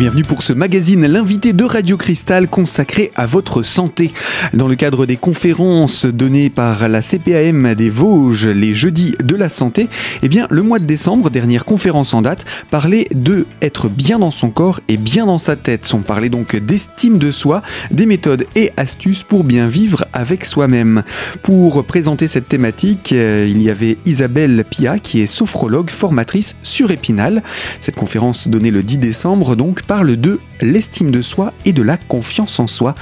bienvenue pour ce magazine L'invité de Radio Cristal consacré à votre santé. Dans le cadre des conférences données par la CPAM des Vosges les jeudis de la santé, eh bien le mois de décembre, dernière conférence en date, parlait de être bien dans son corps et bien dans sa tête. On parlait donc d'estime de soi, des méthodes et astuces pour bien vivre avec soi-même. Pour présenter cette thématique, euh, il y avait Isabelle Pia qui est sophrologue formatrice sur Épinal. Cette conférence donnée le 10 décembre donc parle de l'estime de soi et de la confiance en soi.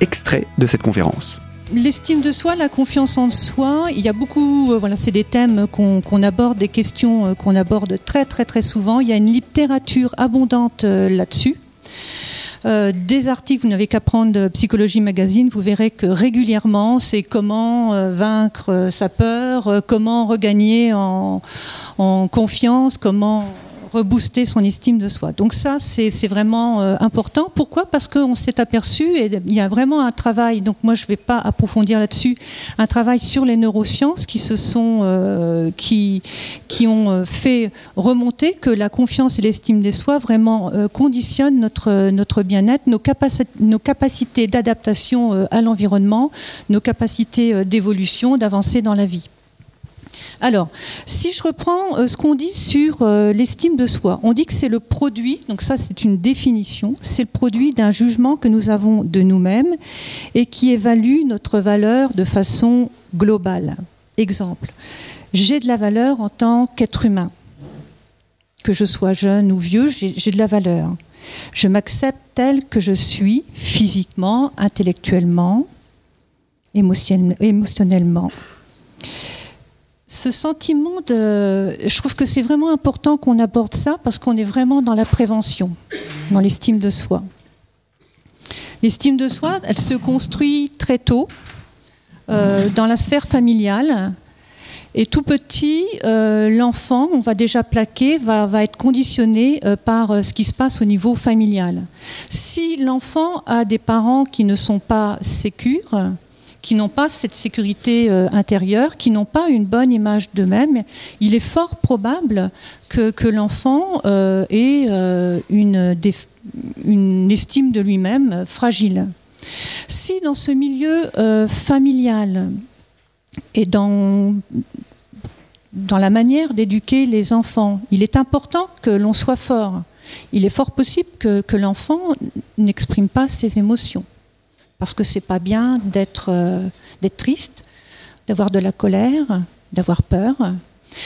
Extrait de cette conférence. L'estime de soi, la confiance en soi, il y a beaucoup, euh, voilà, c'est des thèmes qu'on aborde, des questions euh, qu'on aborde très très très souvent. Il y a une littérature abondante euh, là-dessus. des articles, vous n'avez qu'à prendre Psychologie Magazine, vous verrez que régulièrement, c'est comment vaincre sa peur, comment regagner en, en confiance, comment rebooster son estime de soi. Donc ça, c'est vraiment euh, important. Pourquoi? Parce qu'on s'est aperçu, et il y a vraiment un travail, donc moi je ne vais pas approfondir là-dessus, un travail sur les neurosciences qui se sont, euh, qui, ont euh, fait remonter que la confiance et l'estime de soi vraiment conditionnent notre, notre bien-être, nos, nos capacités d'adaptation à l'environnement, nos capacités d'évolution, d'avancer dans la vie. Alors, si je reprends euh, ce qu'on dit sur euh, l'estime de soi, on dit que c'est le produit, donc ça c'est une définition, c'est le produit d'un jugement que nous avons de nous-mêmes et qui évalue notre valeur de façon globale. Exemple, j'ai de la valeur en tant qu'être humain. Que je sois jeune ou vieux, j'ai de la valeur. Je m'accepte tel que je suis, physiquement, intellectuellement, émotionnellement ce sentiment de... Je trouve que c'est vraiment important qu'on aborde ça parce qu'on est vraiment dans la prévention, dans l'estime de soi. L'estime de soi, elle se construit très tôt euh, dans la sphère familiale. Et tout petit, euh, l'enfant, on va déjà plaquer, va, être conditionné euh, par ce qui se passe au niveau familial. Si l'enfant a des parents qui ne sont pas sécures, qui n'ont pas cette sécurité euh, intérieure, qui n'ont pas une bonne image d'eux-mêmes, il est fort probable que, l'enfant euh, ait euh, une, estime de lui-même fragile. Si dans ce milieu familial et dans, la manière d'éduquer les enfants, il est important que l'on soit fort. Il est fort possible que l'enfant n'exprime pas ses émotions parce que c'est pas bien d'être euh, triste, d'avoir de la colère, d'avoir peur.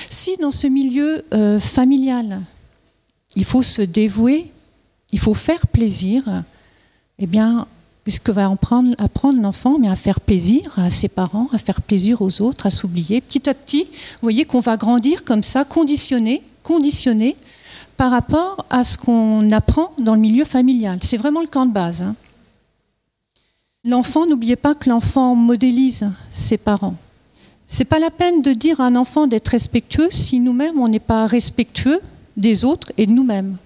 Si dans ce milieu euh, familial, il faut se dévouer, il faut faire plaisir, eh bien, qu'est-ce que va apprendre, apprendre l'enfant? Mais à faire plaisir à ses parents, à faire plaisir aux autres, à s'oublier. Petit à petit, vous voyez qu'on va grandir comme ça, conditionné, conditionné par rapport à ce qu'on apprend dans le milieu familial. C'est vraiment le camp de base. Hein. L'enfant, n'oubliez pas que l'enfant modélise ses parents. C'est pas la peine de dire à un enfant d'être respectueux si nous-mêmes on n'est pas respectueux des autres et de nous-mêmes.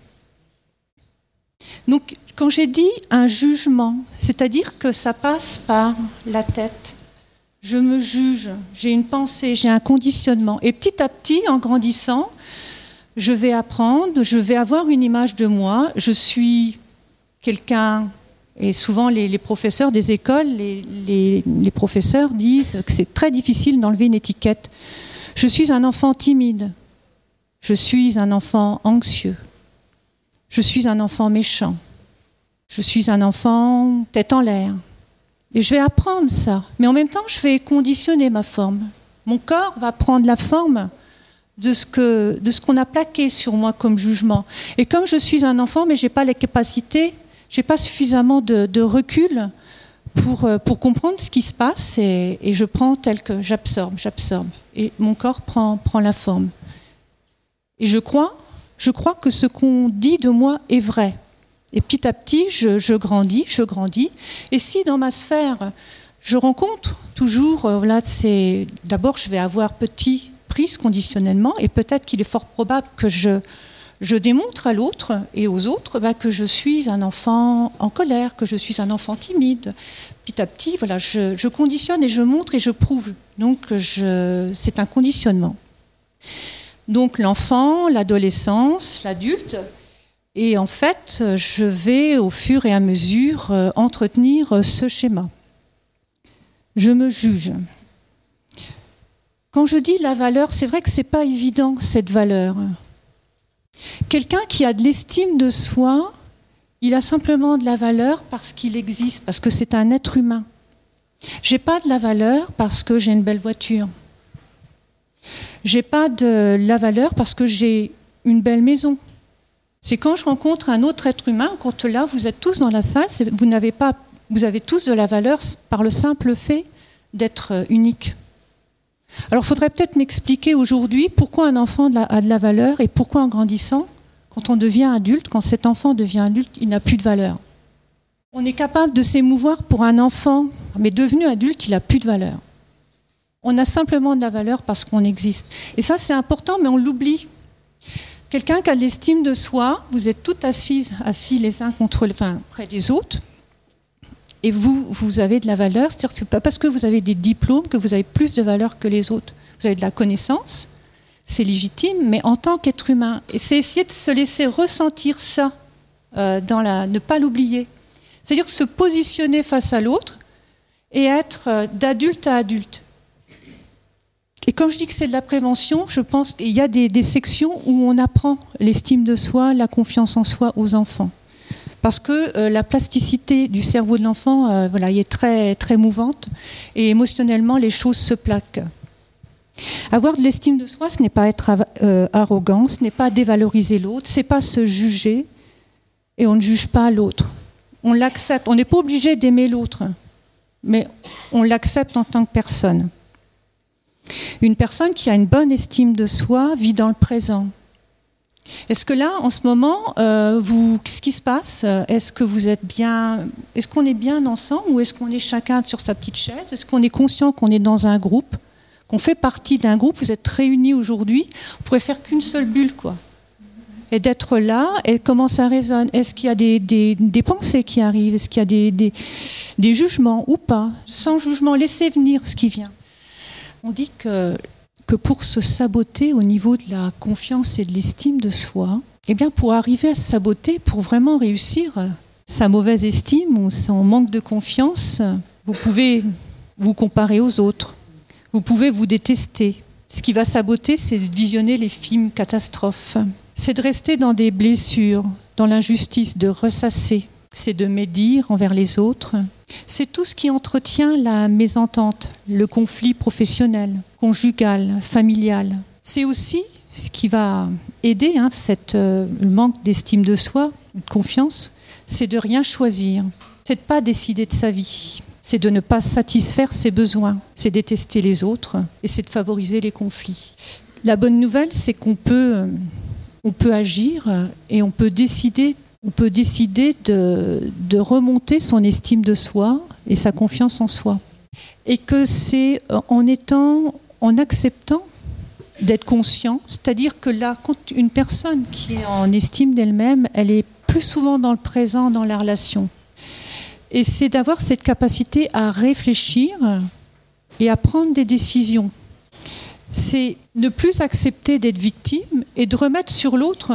Donc, quand j'ai dit un jugement, c'est-à-dire que ça passe par la tête. Je me juge, j'ai une pensée, j'ai un conditionnement. Et petit à petit, en grandissant, je vais apprendre, je vais avoir une image de moi. Je suis quelqu'un et souvent, les, professeurs des écoles, les, professeurs disent que c'est très difficile d'enlever une étiquette. Je suis un enfant timide. Je suis un enfant anxieux. Je suis un enfant méchant. Je suis un enfant tête en l'air. Et je vais apprendre ça. Mais en même temps, je vais conditionner ma forme. Mon corps va prendre la forme de ce qu'on a plaqué sur moi comme jugement. Et comme je suis un enfant, mais je n'ai pas les capacités j'ai pas suffisamment de, recul pour, euh, pour comprendre ce qui se passe et, je prends tel que j'absorbe, j'absorbe. Et mon corps prend, prend la forme. Et je crois, je crois que ce qu'on dit de moi est vrai. Et petit à petit, je, je, grandis, je grandis. Et si dans ma sphère, je rencontre toujours, euh, là, c'est d'abord, je vais avoir petit pris ce conditionnement, et peut-être qu'il est fort probable que je je démontre à l'autre et aux autres bah, que je suis un enfant en colère, que je suis un enfant timide. Petit à petit, voilà, je, conditionne et je montre et je prouve. Donc, c'est un conditionnement. Donc, l'enfant, l'adolescence, l'adulte, Et en fait, je vais au fur et à mesure euh, entretenir ce schéma. Je me juge. Quand je dis la valeur, c'est vrai que ce n'est pas évident cette valeur. Quelqu'un qui a de l'estime de soi, il a simplement de la valeur parce qu'il existe, parce que c'est un être humain. J'ai pas de la valeur parce que j'ai une belle voiture. J'ai pas de la valeur parce que j'ai une belle maison. C'est quand je rencontre un autre être humain, quand là vous êtes tous dans la salle, vous n'avez pas, vous avez tous de la valeur par le simple fait d'être euh, unique. Alors il faudrait peut-être m'expliquer aujourd'hui pourquoi un enfant a de la valeur et pourquoi en grandissant, quand on devient adulte, quand cet enfant devient adulte, il n'a plus de valeur. On est capable de s'émouvoir pour un enfant, mais devenu adulte, il n'a plus de valeur. On a simplement de la valeur parce qu'on existe. Et ça, c'est important, mais on l'oublie. Quelqu'un qui a l'estime de soi, vous êtes toutes assises, assis les uns contre, enfin, près des autres, et vous, vous avez de la valeur. C'est-à-dire que ce n'est pas parce que vous avez des diplômes que vous avez plus de valeur que les autres. Vous avez de la connaissance, c'est légitime, mais en tant qu'être humain, c'est essayer de se laisser ressentir ça, euh, dans la, ne pas l'oublier. C'est-à-dire se positionner face à l'autre et être euh, d'adulte à adulte. Et quand je dis que c'est de la prévention, je pense qu'il y a des, sections où on apprend l'estime de soi, la confiance en soi aux enfants. Parce que euh, la plasticité du cerveau de l'enfant euh, voilà, est très, très mouvante et émotionnellement, les choses se plaquent. Avoir de l'estime de soi, ce n'est pas être arrogant, ce n'est pas dévaloriser l'autre, ce n'est pas se juger et on ne juge pas l'autre on l'accepte. On n'est pas obligé d'aimer l'autre, mais on l'accepte en tant que personne. Une personne qui a une bonne estime de soi vit dans le présent. Est-ce que là, en ce moment, euh, vous, qu'est-ce qui se passe? Est-ce que vous êtes bien Est-ce qu'on est bien ensemble ou est-ce qu'on est chacun sur sa petite chaise? Est-ce qu'on est conscient qu'on est dans un groupe, qu'on fait partie d'un groupe? Vous êtes réunis aujourd'hui. Vous pourrez faire qu'une seule bulle, quoi et d'être là et comment ça résonne? Est-ce qu'il y a des, pensées qui arrivent? Est-ce qu'il y a des, des, jugements ou pas? Sans jugement, laissez venir ce qui vient. On dit que, que pour se saboter au niveau de la confiance et de l'estime de soi, eh bien pour arriver à se saboter, pour vraiment réussir sa mauvaise estime ou son manque de confiance, vous pouvez vous comparer aux autres. Vous pouvez vous détester. Ce qui va saboter, c'est de visionner les films catastrophes c'est de rester dans des blessures, dans l'injustice, de ressasser, c'est de médire envers les autres. C'est tout ce qui entretient la mésentente, le conflit professionnel, conjugal, familial. C'est aussi ce qui va aider hein, cette, euh, manque d'estime de soi, de confiance, c'est de rien choisir, c'est de pas décider de sa vie, c'est de ne pas satisfaire ses besoins, c'est détester les autres et c'est de favoriser les conflits. La bonne nouvelle, c'est qu'on peut euh, on peut agir et on peut décider, on peut décider de, remonter son estime de soi et sa confiance en soi. Et que c'est en étant, en acceptant d'être conscient, c'est-à-dire que là, quand une personne qui est en estime d'elle-même, elle est plus souvent dans le présent, dans la relation. Et c'est d'avoir cette capacité à réfléchir et à prendre des décisions c'est ne plus accepter d'être victime et de remettre sur l'autre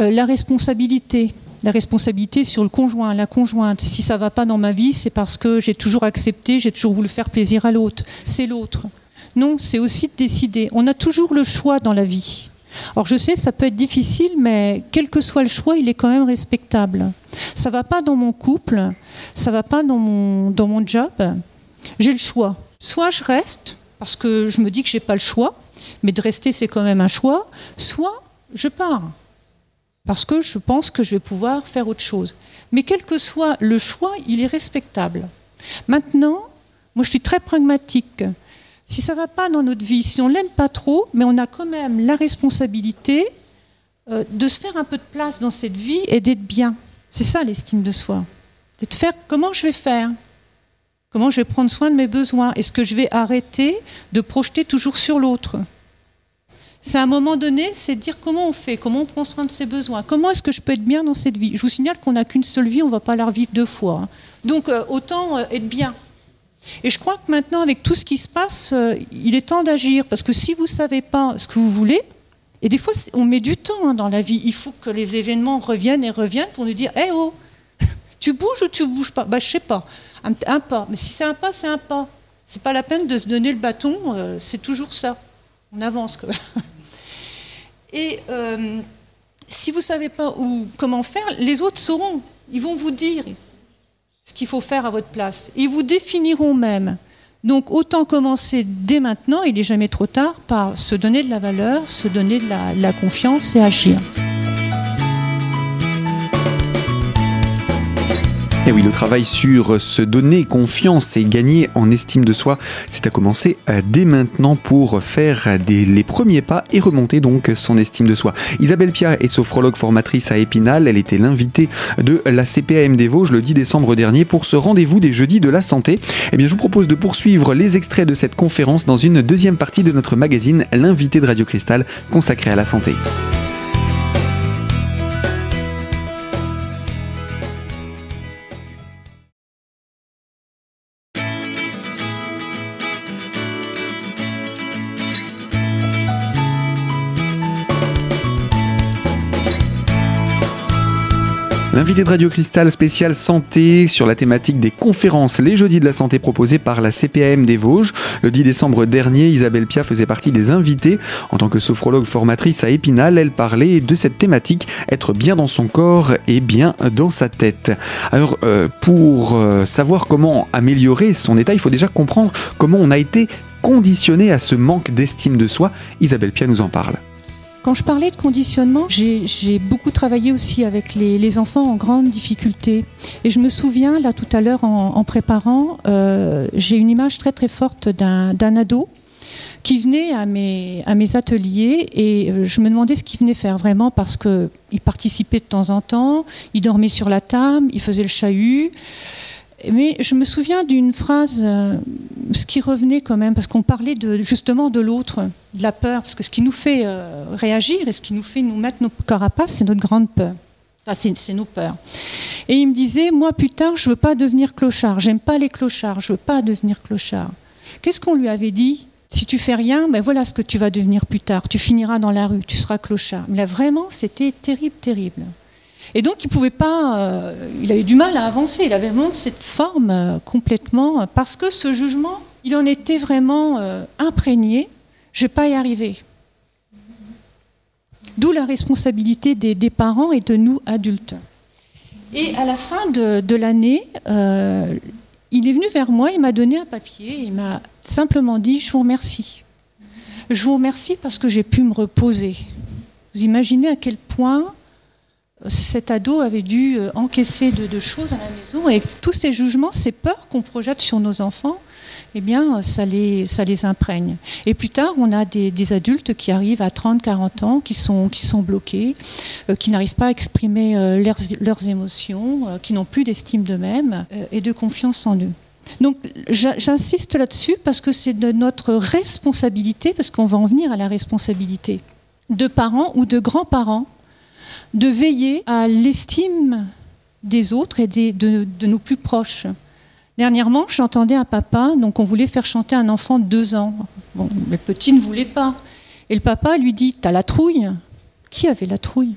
euh, la responsabilité. La responsabilité sur le conjoint, la conjointe. Si ça va pas dans ma vie, c'est parce que j'ai toujours accepté, j'ai toujours voulu faire plaisir à l'autre. C'est l'autre. Non, c'est aussi de décider. On a toujours le choix dans la vie. Alors je sais, ça peut être difficile, mais quel que soit le choix, il est quand même respectable. Ça va pas dans mon couple, ça va pas dans mon, dans mon job. J'ai le choix. Soit je reste, parce que je me dis que je n'ai pas le choix, mais de rester c'est quand même un choix, soit je pars, parce que je pense que je vais pouvoir faire autre chose. Mais quel que soit le choix, il est respectable. Maintenant, moi je suis très pragmatique. Si ça ne va pas dans notre vie, si on l'aime pas trop, mais on a quand même la responsabilité euh, de se faire un peu de place dans cette vie et d'être bien. C'est ça l'estime de soi. C'est de faire comment je vais faire Comment je vais prendre soin de mes besoins Est-ce que je vais arrêter de projeter toujours sur l'autre? C'est à un moment donné, c'est de dire comment on fait, comment on prend soin de ses besoins, comment est-ce que je peux être bien dans cette vie? Je vous signale qu'on n'a qu'une seule vie, on ne va pas la revivre deux fois. Hein. Donc euh, autant euh, être bien. Et je crois que maintenant, avec tout ce qui se passe, euh, il est temps d'agir, parce que si vous ne savez pas ce que vous voulez, Et des fois, on met du temps hein, dans la vie. Il faut que les événements reviennent et reviennent pour nous dire Hé oh, tu bouges ou tu bouges pas? Bah, Je sais pas. Un, pas. Mais si c'est un pas, c'est un pas. C'est pas la peine de se donner le bâton, euh, c'est toujours ça. On avance. Quoi. Et euh, si vous ne savez pas où, comment faire, les autres sauront. Ils vont vous dire ce qu'il faut faire à votre place. Ils vous définiront même. Donc autant commencer dès maintenant, il n'est jamais trop tard, par se donner de la valeur, se donner de la confiance et agir. Et oui, le travail sur se donner confiance et gagner en estime de soi, c'est à commencer euh, dès maintenant pour faire les premiers pas et remonter donc son estime de soi. Isabelle Pia est sophrologue formatrice à Épinal. Elle était l'invitée de la CPAM des Vosges le 10 décembre dernier pour ce rendez-vous des jeudis de la santé. Eh bien, je vous propose de poursuivre les extraits de cette conférence dans une deuxième partie de notre magazine, l'invité de Radio Cristal, consacré à la santé. L'invité de Radio Cristal spécial santé sur la thématique des conférences Les Jeudis de la Santé proposées par la CPAM des Vosges. Le 10 décembre dernier, Isabelle Pia faisait partie des invités. En tant que sophrologue formatrice à Épinal, elle parlait de cette thématique, être bien dans son corps et bien dans sa tête. Alors, euh, pour euh, savoir comment améliorer son état, il faut déjà comprendre comment on a été conditionné à ce manque d'estime de soi. Isabelle Pia nous en parle. Quand je parlais de conditionnement, j'ai beaucoup travaillé aussi avec les, enfants en grande difficulté. Et je me souviens, là tout à l'heure, en, préparant, euh, j'ai une image très très forte d'un ado qui venait à mes, à mes ateliers et euh, je me demandais ce qu'il venait faire vraiment parce qu'il participait de temps en temps, il dormait sur la table, il faisait le chahut. Mais je me souviens d'une phrase, euh, ce qui revenait quand même, parce qu'on parlait justement de l'autre, de la peur, parce que ce qui nous fait euh, réagir et ce qui nous fait nous mettre nos carapaces, c'est notre grande peur. C'est nos peurs. Et il me disait, moi plus tard, je veux pas devenir clochard. J'aime pas les clochards. Je veux pas devenir clochard. Qu'est-ce qu'on lui avait dit? Si tu fais rien, ben voilà ce que tu vas devenir plus tard. Tu finiras dans la rue. Tu seras clochard. Mais là, vraiment, c'était terrible, terrible. Et donc, il pouvait pas. Euh, il avait du mal à avancer. Il avait vraiment cette forme euh, complètement. parce que ce jugement, il en était vraiment euh, imprégné. Je vais pas y arriver. D'où la responsabilité des, parents et de nous adultes. Et à la fin de, l'année, il est venu vers moi, il m'a donné un papier, il m'a simplement dit Je vous remercie. Je vous remercie parce que j'ai pu me reposer. Vous imaginez à quel point cet ado avait dû euh, encaisser de, choses à la maison et tous ces jugements, ces peurs qu'on projette sur nos enfants, eh bien, ça les, imprègne. Et plus tard, on a des, adultes qui arrivent à 30, 40 ans, qui sont, bloqués, euh, qui n'arrivent pas à exprimer euh, leurs, leurs, émotions, qui n'ont plus d'estime d'eux-mêmes et de confiance en eux. Donc j'insiste là-dessus parce que c'est de notre responsabilité, parce qu'on va en venir à la responsabilité de parents ou de grands-parents de veiller à l'estime des autres et de, nos plus proches. Dernièrement, j'entendais un papa, donc on voulait faire chanter un enfant de deux ans. Bon, le petit ne voulait pas. Et le papa lui dit T'as la trouille? Qui avait la trouille?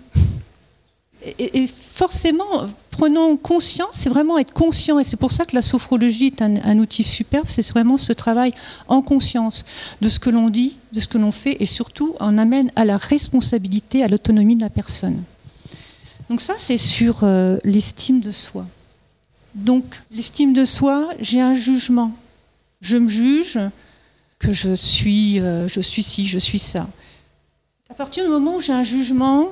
Et, forcément, prenons conscience, c'est vraiment être conscient, et c'est pour ça que la sophrologie est un, un outil superbe, c'est vraiment ce travail en conscience de ce que l'on dit, de ce que l'on fait, et surtout on amène à la responsabilité, à l'autonomie de la personne. Donc ça, c'est sur euh, l'estime de soi. Donc l'estime de soi, j'ai un jugement. Je me juge que je suis, euh, je suis ci, je suis ça. À partir du moment où j'ai un jugement,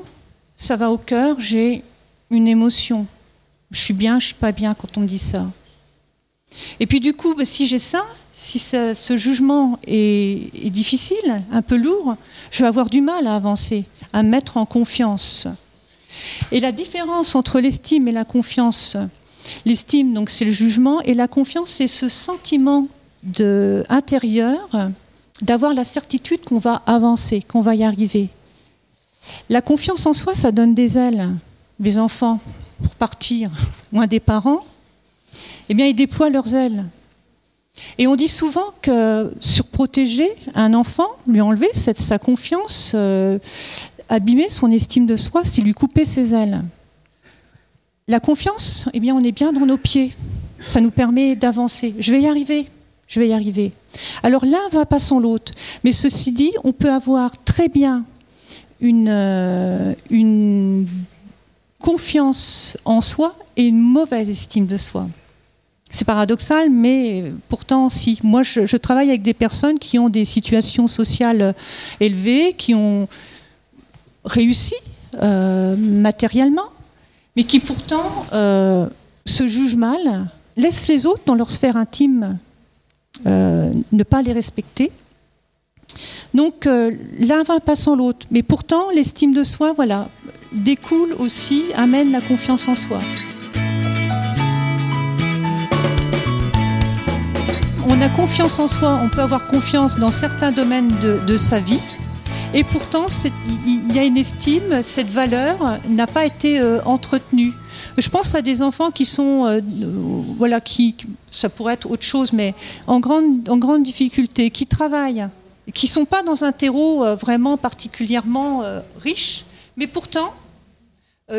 ça va au cœur, j'ai une émotion. Je suis bien, je suis pas bien quand on me dit ça. Et puis du coup, bah, si j'ai ça, si ce jugement est, est, difficile, un peu lourd, je vais avoir du mal à avancer, à me mettre en confiance. Et la différence entre l'estime et la confiance, l'estime, donc c'est le jugement, et la confiance, c'est ce sentiment intérieur d'avoir la certitude qu'on va avancer, qu'on va y arriver. La confiance en soi, ça donne des ailes. Les enfants, pour partir loin des parents, eh bien, ils déploient leurs ailes. Et on dit souvent que surprotéger un enfant, lui enlever sa confiance, euh, abîmer son estime de soi, c'est lui couper ses ailes. La confiance, eh bien, on est bien dans nos pieds. Ça nous permet d'avancer. Je vais y arriver. Je vais y arriver. Alors l'un va pas sans l'autre. Mais ceci dit, on peut avoir très bien une, euh, une confiance en soi et une mauvaise estime de soi. C'est paradoxal, mais pourtant, si. Moi, je, travaille avec des personnes qui ont des situations sociales élevées, qui ont réussi euh, matériellement, mais qui pourtant euh, se jugent mal, laissent les autres dans leur sphère intime euh, ne pas les respecter. Donc l'un va pas sans l'autre, mais pourtant l'estime de soi, voilà, découle aussi, amène la confiance en soi. on a confiance en soi, on peut avoir confiance dans certains domaines de, sa vie, et pourtant il y a une estime, cette valeur n'a pas été euh, entretenue. Je pense à des enfants qui sont, euh, voilà, qui, ça pourrait être autre chose, mais en grande, en grande difficulté, qui travaillent, qui ne sont pas dans un terreau euh, vraiment particulièrement riche, mais pourtant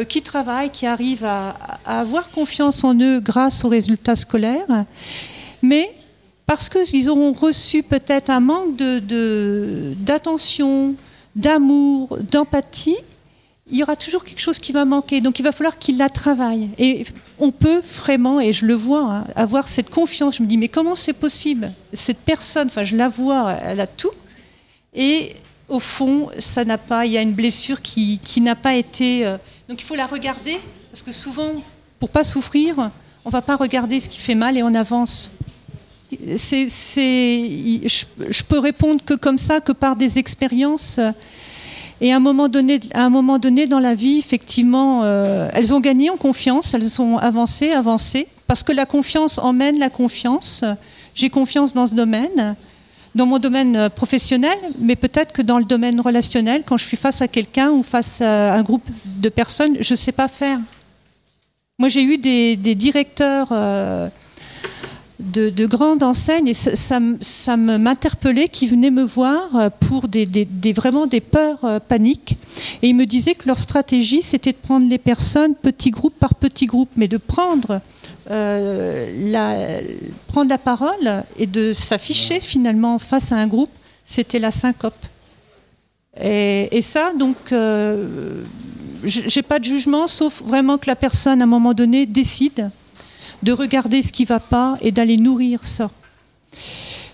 qui travaillent, qui arrivent à, avoir confiance en eux grâce aux résultats scolaires, mais parce qu'ils auront reçu peut-être un manque d'attention, d'amour, d'empathie, il y aura toujours quelque chose qui va manquer. Donc il va falloir qu'ils la travaillent. Et on peut vraiment, et je le vois, hein, avoir cette confiance. Je me dis, mais comment c'est possible? Cette personne, enfin je la vois, elle a tout. Et au fond, ça n'a pas, il y a une blessure qui, qui n'a pas été... Euh, donc il faut la regarder, parce que souvent, pour pas souffrir, on va pas regarder ce qui fait mal et on avance c'est, je, peux répondre que comme ça, que par des expériences. Et à un moment donné, à un moment donné dans la vie, effectivement, euh, elles ont gagné en confiance, elles ont avancé, avancé, parce que la confiance emmène la confiance. J'ai confiance dans ce domaine, dans mon domaine professionnel, mais peut-être que dans le domaine relationnel, quand je suis face à quelqu'un ou face à un groupe de personnes, je ne sais pas faire. Moi, j'ai eu des, directeurs. Euh, de, grandes enseignes. Et ça, ça, m'interpellait qui venaient me voir euh, pour des, vraiment des peurs euh, paniques. Et ils me disaient que leur stratégie c'était de prendre les personnes petit groupe par petit groupe mais de prendre euh, la, prendre la parole et de s'afficher finalement face à un groupe. C'était la syncope. Et, ça donc j'ai pas de jugement sauf vraiment que la personne à un moment donné décide de regarder ce qui ne va pas et d'aller nourrir ça.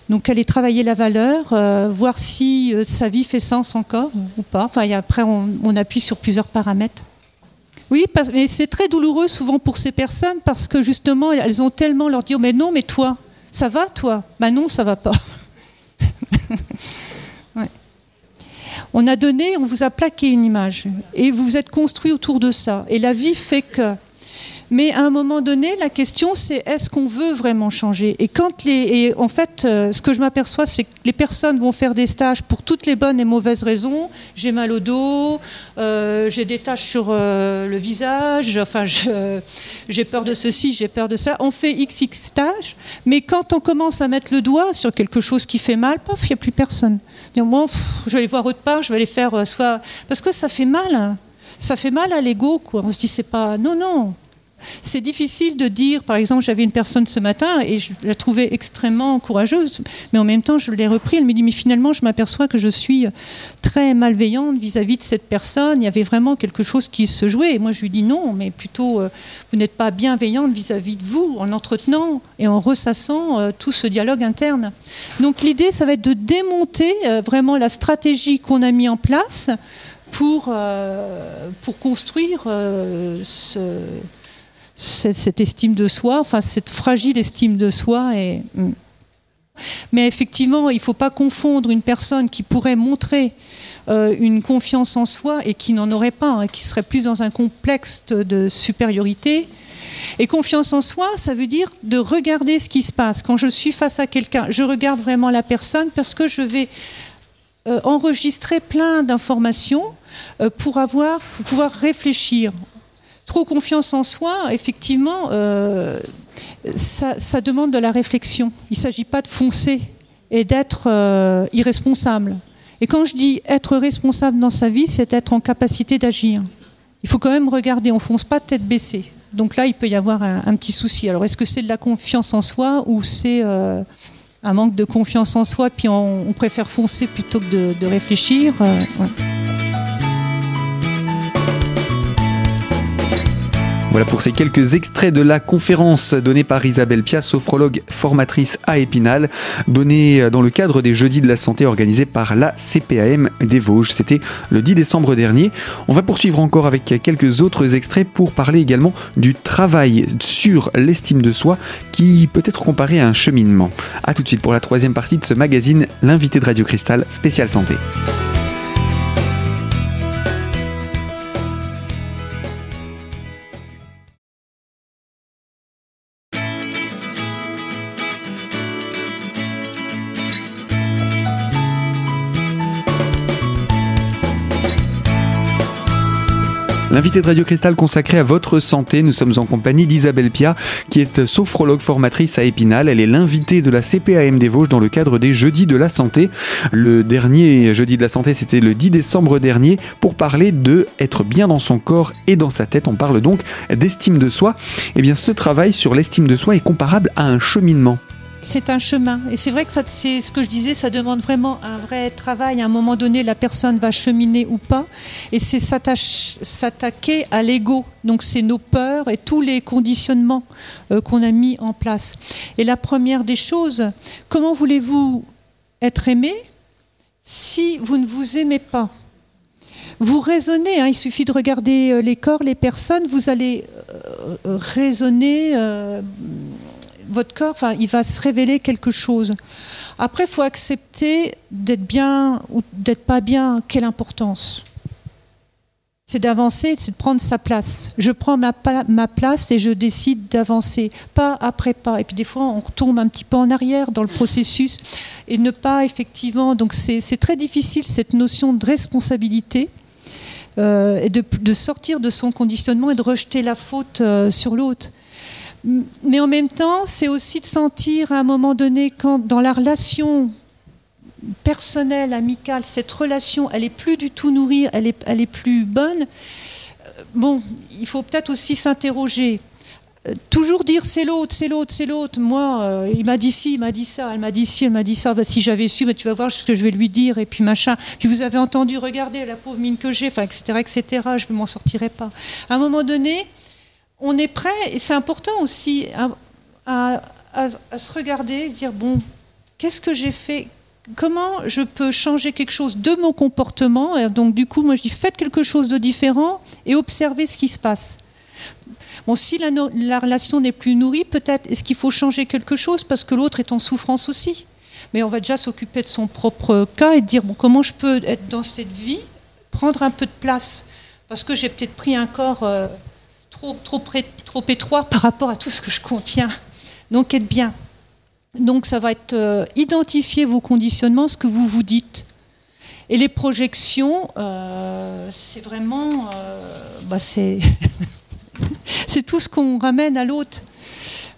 Donc aller travailler la valeur, euh, voir si euh, sa vie fait sens encore ou pas. Enfin, après, on, appuie sur plusieurs paramètres. Oui, mais c'est très douloureux souvent pour ces personnes parce que justement, elles ont tellement leur dire, mais non, mais toi, ça va toi Ben non, ça va pas. On a donné, on vous a plaqué une image et vous vous êtes construit autour de ça. Et la vie fait que mais à un moment donné, la question c'est est-ce qu'on veut vraiment changer? Et quand les, en fait, euh, ce que je m'aperçois, c'est que les personnes vont faire des stages pour toutes les bonnes et mauvaises raisons. J'ai mal au dos, euh, j'ai des taches sur euh, le visage, enfin, j'ai peur de ceci, j'ai peur de ça. On fait XX stages, mais quand on commence à mettre le doigt sur quelque chose qui fait mal, paf, il n'y a plus personne. Moi, je vais aller voir autre part, je vais aller faire soit parce que ça fait mal. Hein. Ça fait mal à l'ego. On se dit c'est pas non non c'est difficile de dire, par exemple, j'avais une personne ce matin et je la trouvais extrêmement courageuse, mais en même temps, je l'ai repris. Elle me dit, mais finalement, je m'aperçois que je suis très malveillante vis-à-vis de cette personne. Il y avait vraiment quelque chose qui se jouait. Et moi, je lui dis non, mais plutôt, euh, vous n'êtes pas bienveillante vis-à-vis de vous en entretenant et en ressassant euh, tout ce dialogue interne. Donc, l'idée, ça va être de démonter euh, vraiment la stratégie qu'on a mis en place pour, pour construire ce cette, estime de soi, enfin cette fragile estime de soi. Et, hmm. mais effectivement, il ne faut pas confondre une personne qui pourrait montrer euh, une confiance en soi et qui n'en aurait pas, hein, qui serait plus dans un complexe de supériorité. Et confiance en soi, ça veut dire de regarder ce qui se passe. Quand je suis face à quelqu'un, je regarde vraiment la personne parce que je vais euh, enregistrer plein d'informations euh, pour, avoir, pour pouvoir réfléchir trop confiance en soi, effectivement, euh, ça, demande de la réflexion. Il ne s'agit pas de foncer et d'être euh, irresponsable. Et quand je dis être responsable dans sa vie, c'est être en capacité d'agir. Il faut quand même regarder, on fonce pas tête baissée. Donc là, il peut y avoir un, petit souci. Alors, est-ce que c'est de la confiance en soi ou c'est euh, un manque de confiance en soi, puis on, préfère foncer plutôt que de, réfléchir Voilà pour ces quelques extraits de la conférence donnée par Isabelle Pia, sophrologue formatrice à Épinal, donnée dans le cadre des Jeudis de la Santé organisés par la CPAM des Vosges. C'était le 10 décembre dernier. On va poursuivre encore avec quelques autres extraits pour parler également du travail sur l'estime de soi qui peut être comparé à un cheminement. A tout de suite pour la troisième partie de ce magazine, l'invité de Radio Cristal, spécial santé. L'invité de Radio Cristal consacré à votre santé, nous sommes en compagnie d'Isabelle Pia, qui est sophrologue formatrice à Épinal. Elle est l'invitée de la CPAM des Vosges dans le cadre des Jeudis de la Santé. Le dernier Jeudi de la Santé, c'était le 10 décembre dernier, pour parler de être bien dans son corps et dans sa tête. On parle donc d'estime de soi. Eh bien, ce travail sur l'estime de soi est comparable à un cheminement c'est un chemin. Et c'est vrai que c'est ce que je disais, ça demande vraiment un vrai travail. À un moment donné, la personne va cheminer ou pas. Et c'est s'attaquer à l'ego. Donc c'est nos peurs et tous les conditionnements euh, qu'on a mis en place. Et la première des choses, comment voulez-vous être aimé si vous ne vous aimez pas? Vous raisonnez, hein, il suffit de regarder euh, les corps, les personnes, vous allez euh, raisonner votre corps, enfin, il va se révéler quelque chose. Après, il faut accepter d'être bien ou d'être pas bien. Quelle importance C'est d'avancer, c'est de prendre sa place. Je prends ma, place et je décide d'avancer, pas après pas. Et puis des fois, on retombe un petit peu en arrière dans le processus et ne pas effectivement. Donc c'est très difficile cette notion de responsabilité. Euh, et de, de, sortir de son conditionnement et de rejeter la faute euh, sur l'autre. Mais en même temps, c'est aussi de sentir à un moment donné, quand dans la relation personnelle, amicale, cette relation, elle est plus du tout nourrie, elle est, elle est plus bonne. Euh, bon, il faut peut-être aussi s'interroger. Euh, toujours dire c'est l'autre, c'est l'autre, c'est l'autre. Moi, euh, il m'a dit ci, il m'a dit ça, elle m'a dit ci, elle m'a dit ça. Bah, si j'avais su, tu vas voir ce que je vais lui dire, et puis machin. Puis vous avez entendu, regardez la pauvre mine que j'ai, etc., etc. Je ne m'en sortirai pas. À un moment donné, on est prêt, et c'est important aussi à, se regarder dire, bon, qu'est-ce que j'ai fait? Comment je peux changer quelque chose de mon comportement? Et Donc du coup, moi je dis, faites quelque chose de différent et observez ce qui se passe. Bon, si la, la relation n'est plus nourrie, peut-être est-ce qu'il faut changer quelque chose parce que l'autre est en souffrance aussi? Mais on va déjà s'occuper de son propre cas et dire bon, comment je peux être dans cette vie, prendre un peu de place? Parce que j'ai peut-être pris un corps euh, trop, trop, étroit par rapport à tout ce que je contiens. Donc, être bien. Donc, ça va être euh, identifier vos conditionnements, ce que vous vous dites. Et les projections, euh, c'est vraiment. Euh, bah c'est tout ce qu'on ramène à l'autre.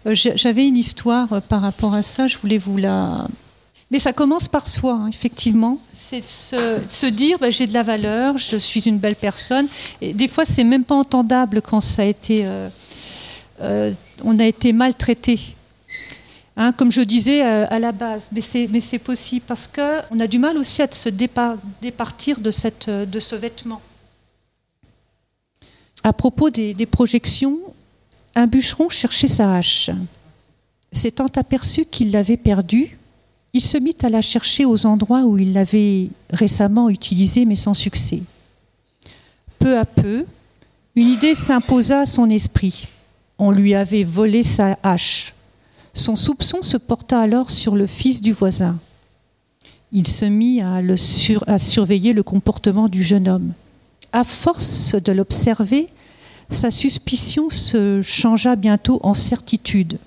J'avais une histoire par rapport à ça, je voulais vous la, mais ça commence par soi, hein, effectivement. C'est de se, dire, bah, j'ai de la valeur, je suis une belle personne. Des fois, c'est même pas entendable quand ça a été, euh, euh, on a été maltraité. Hein, comme je disais euh, à la base, mais c'est possible parce qu'on a du mal aussi à se départir de, ce vêtement. À propos des projections, un bûcheron cherchait sa hache. S'étant aperçu qu'il l'avait perdue, il se mit à la chercher aux endroits où il l'avait récemment utilisée, mais sans succès. Peu à peu, une idée s'imposa à son esprit. On lui avait volé sa hache. Son soupçon se porta alors sur le fils du voisin. Il se mit à, surveiller le comportement du jeune homme. À force de l'observer, sa suspicion se changea bientôt en certitude.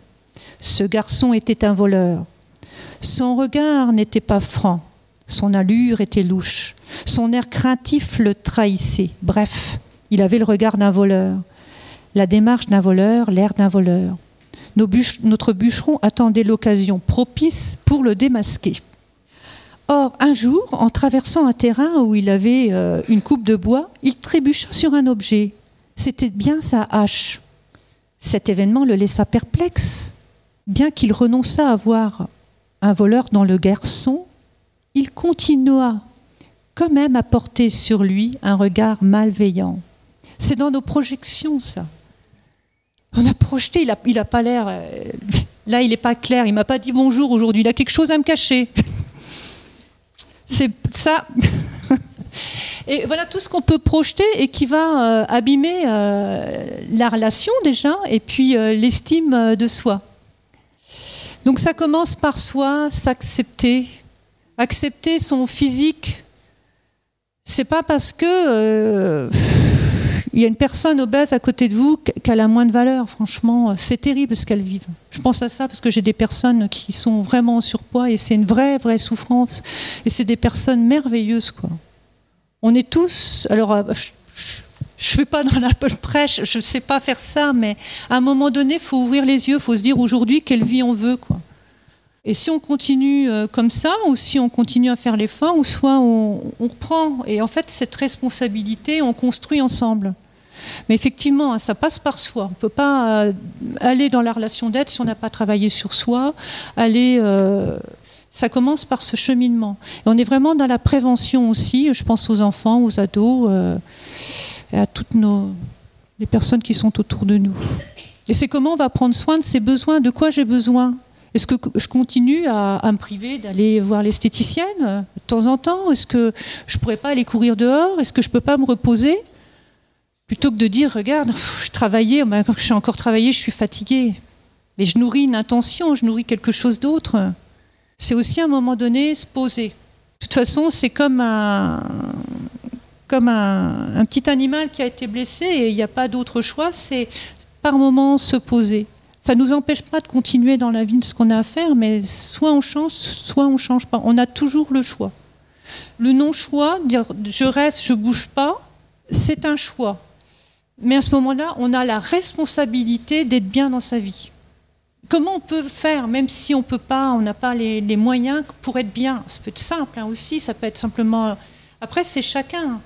Ce garçon était un voleur. Son regard n'était pas franc, son allure était louche, son air craintif le trahissait. Bref, il avait le regard d'un voleur, la démarche d'un voleur, l'air d'un voleur. notre bûcheron attendait l'occasion propice pour le démasquer. Or, un jour, en traversant un terrain où il avait euh, une coupe de bois, il trébucha sur un objet. C'était bien sa hache. Cet événement le laissa perplexe. Bien qu'il renonçât à voir un voleur dans le garçon, il continua quand même à porter sur lui un regard malveillant. C'est dans nos projections, ça. On a projeté, il n'a pas l'air. Euh, là, il n'est pas clair, il m'a pas dit bonjour aujourd'hui, il a quelque chose à me cacher. C'est ça. Et voilà tout ce qu'on peut projeter et qui va euh, abîmer euh, la relation déjà et puis l'estime de soi. Donc ça commence par soi, s'accepter, accepter son physique. C'est pas parce que il y a une personne obèse à côté de vous qui a moins de valeur. Franchement, c'est terrible ce qu'elles vivent. Je pense à ça parce que j'ai des personnes qui sont vraiment en surpoids et c'est une vraie, vraie souffrance. Et c'est des personnes merveilleuses, quoi. On est tous. Alors, euh, ne vais pas dans l'Apple prêche, je ne sais pas faire ça, mais à un moment donné, il faut ouvrir les yeux, il faut se dire aujourd'hui quelle vie on veut, quoi. Et si on continue euh, comme ça, ou si on continue à faire l'effort, ou soit on, reprend. Et en fait, cette responsabilité, on construit ensemble. Mais effectivement, hein, ça passe par soi. On ne peut pas euh, aller dans la relation d'aide si on n'a pas travaillé sur soi. Aller, euh, ça commence par ce cheminement. On est vraiment dans la prévention aussi. Je pense aux enfants, aux ados, et à toutes nos, les personnes qui sont autour de nous. Et c'est comment on va prendre soin de ses besoins, de quoi j'ai besoin? Est-ce que je continue à, me priver d'aller voir l'esthéticienne euh, de temps en temps? Est-ce que je ne pourrais pas aller courir dehors? Est-ce que je ne peux pas me reposer? Plutôt que de dire, regarde, je travaillais, je encore travaillé, je suis fatiguée. Mais je nourris une intention, je nourris quelque chose d'autre. C'est aussi à un moment donné se poser. De toute façon, c'est comme un, comme un, petit animal qui a été blessé et il n'y a pas d'autre choix, c'est par moment se poser. Ça ne nous empêche pas de continuer dans la vie de ce qu'on a à faire, mais soit on change, soit on ne change pas. On a toujours le choix. Le non-choix, dire je reste, je ne bouge pas, c'est un choix. Mais à ce moment-là, on a la responsabilité d'être bien dans sa vie. Comment on peut faire, même si on peut pas, on n'a pas les, moyens pour être bien? Ça peut être simple hein, aussi, ça peut être simplement. Après, c'est chacun.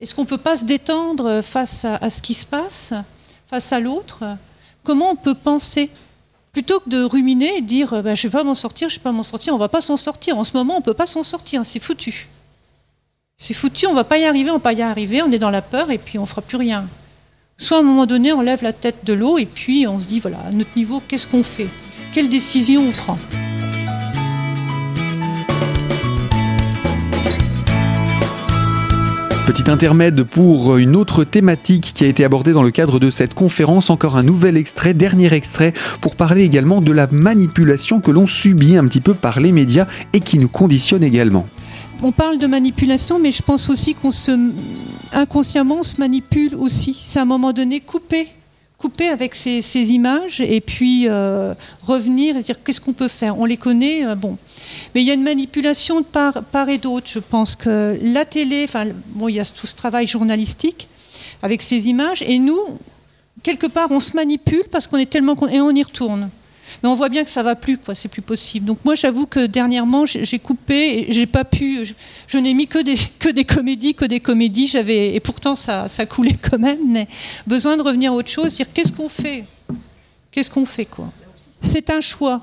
Est-ce qu'on ne peut pas se détendre face à ce qui se passe, face à l'autre? Comment on peut penser? Plutôt que de ruminer et dire bah, je ne vais pas m'en sortir, je ne vais pas m'en sortir, on ne va pas s'en sortir. En ce moment, on ne peut pas s'en sortir, c'est foutu. C'est foutu, on ne va pas y arriver, on ne va pas y arriver, on est dans la peur et puis on ne fera plus rien. Soit à un moment donné, on lève la tête de l'eau et puis on se dit voilà, à notre niveau, qu'est-ce qu'on fait? Quelle décision on prend? Petit intermède pour une autre thématique qui a été abordée dans le cadre de cette conférence. Encore un nouvel extrait, dernier extrait, pour parler également de la manipulation que l'on subit un petit peu par les médias et qui nous conditionne également. On parle de manipulation, mais je pense aussi qu'on se inconsciemment se manipule aussi. C'est à un moment donné coupé couper avec ces, images et puis euh, revenir et dire qu'est-ce qu'on peut faire? On les connaît, euh, bon. Mais il y a une manipulation de part, et d'autre. Je pense que la télé, enfin, bon, il y a tout ce travail journalistique avec ces images et nous, quelque part, on se manipule parce qu'on est tellement et on y retourne. Mais on voit bien que ça va plus, quoi. C'est plus possible. Donc moi, j'avoue que dernièrement, j'ai coupé, j'ai pas pu, je, n'ai mis que des que des comédies, que des comédies. J'avais et pourtant ça ça coulait quand même. Mais besoin de revenir à autre chose, dire qu'est-ce qu'on fait, qu'est-ce qu'on fait, quoi? C'est un choix.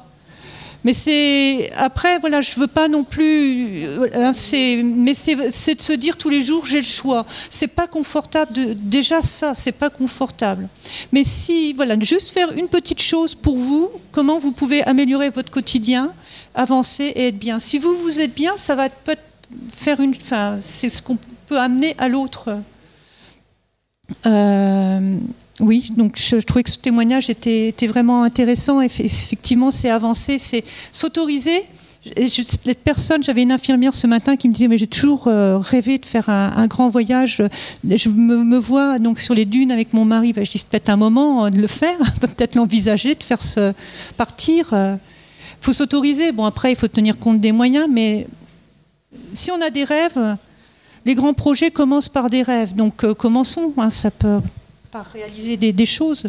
Mais c'est après voilà, je veux pas non plus. Hein, c'est mais c'est de se dire tous les jours j'ai le choix. C'est pas confortable. Déjà ça, c'est pas confortable. Mais si voilà, juste faire une petite chose pour vous, comment vous pouvez améliorer votre quotidien, avancer et être bien. Si vous vous êtes bien, ça va peut faire une. Enfin, c'est ce qu'on peut amener à l'autre. Euh, oui, donc je, trouvais que ce témoignage était, vraiment intéressant. Effectivement, c'est avancer, c'est s'autoriser. Les personnes, j'avais une infirmière ce matin qui me disait mais j'ai toujours euh, rêvé de faire un, grand voyage. Je me, vois donc sur les dunes avec mon mari. Ben, je dis peut-être un moment de le faire, peut-être l'envisager de faire ce partir. Il euh. faut s'autoriser. Bon après il faut tenir compte des moyens, mais si on a des rêves, les grands projets commencent par des rêves. Donc euh, commençons. Hein, ça peut par réaliser des, choses.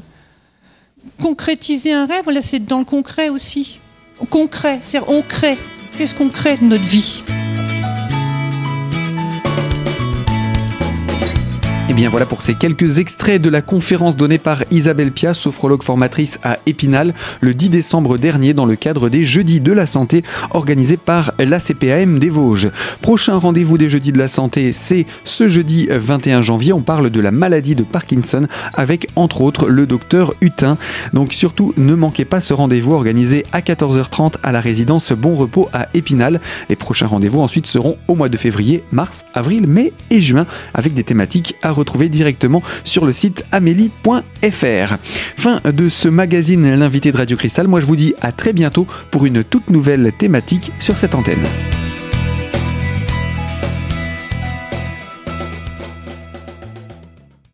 concrétiser un rêve, là c'est dans le concret aussi. Concret, c'est on crée. Qu'est-ce qu'on crée de notre vie? Eh bien voilà pour ces quelques extraits de la conférence donnée par Isabelle Pia, sophrologue formatrice à Épinal, le 10 décembre dernier dans le cadre des Jeudis de la Santé organisés par la CPAM des Vosges. Prochain rendez-vous des Jeudis de la Santé, c'est ce jeudi 21 janvier. On parle de la maladie de Parkinson avec entre autres le docteur Hutin. Donc surtout ne manquez pas ce rendez-vous organisé à 14h30 à la résidence Bon Repos à Épinal. Les prochains rendez-vous ensuite seront au mois de février, mars, avril, mai et juin avec des thématiques à retrouver directement sur le site amélie.fr. Fin de ce magazine L'invité de Radio Cristal. Moi je vous dis à très bientôt pour une toute nouvelle thématique sur cette antenne.